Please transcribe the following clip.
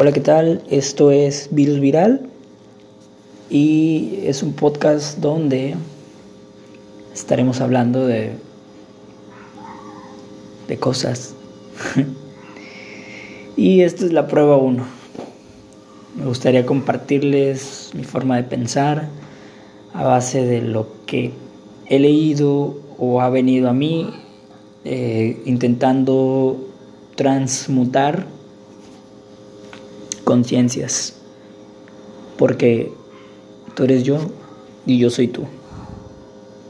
Hola, ¿qué tal? Esto es Virus Viral y es un podcast donde estaremos hablando de, de cosas. y esta es la prueba 1. Me gustaría compartirles mi forma de pensar a base de lo que he leído o ha venido a mí eh, intentando transmutar conciencias, porque tú eres yo y yo soy tú.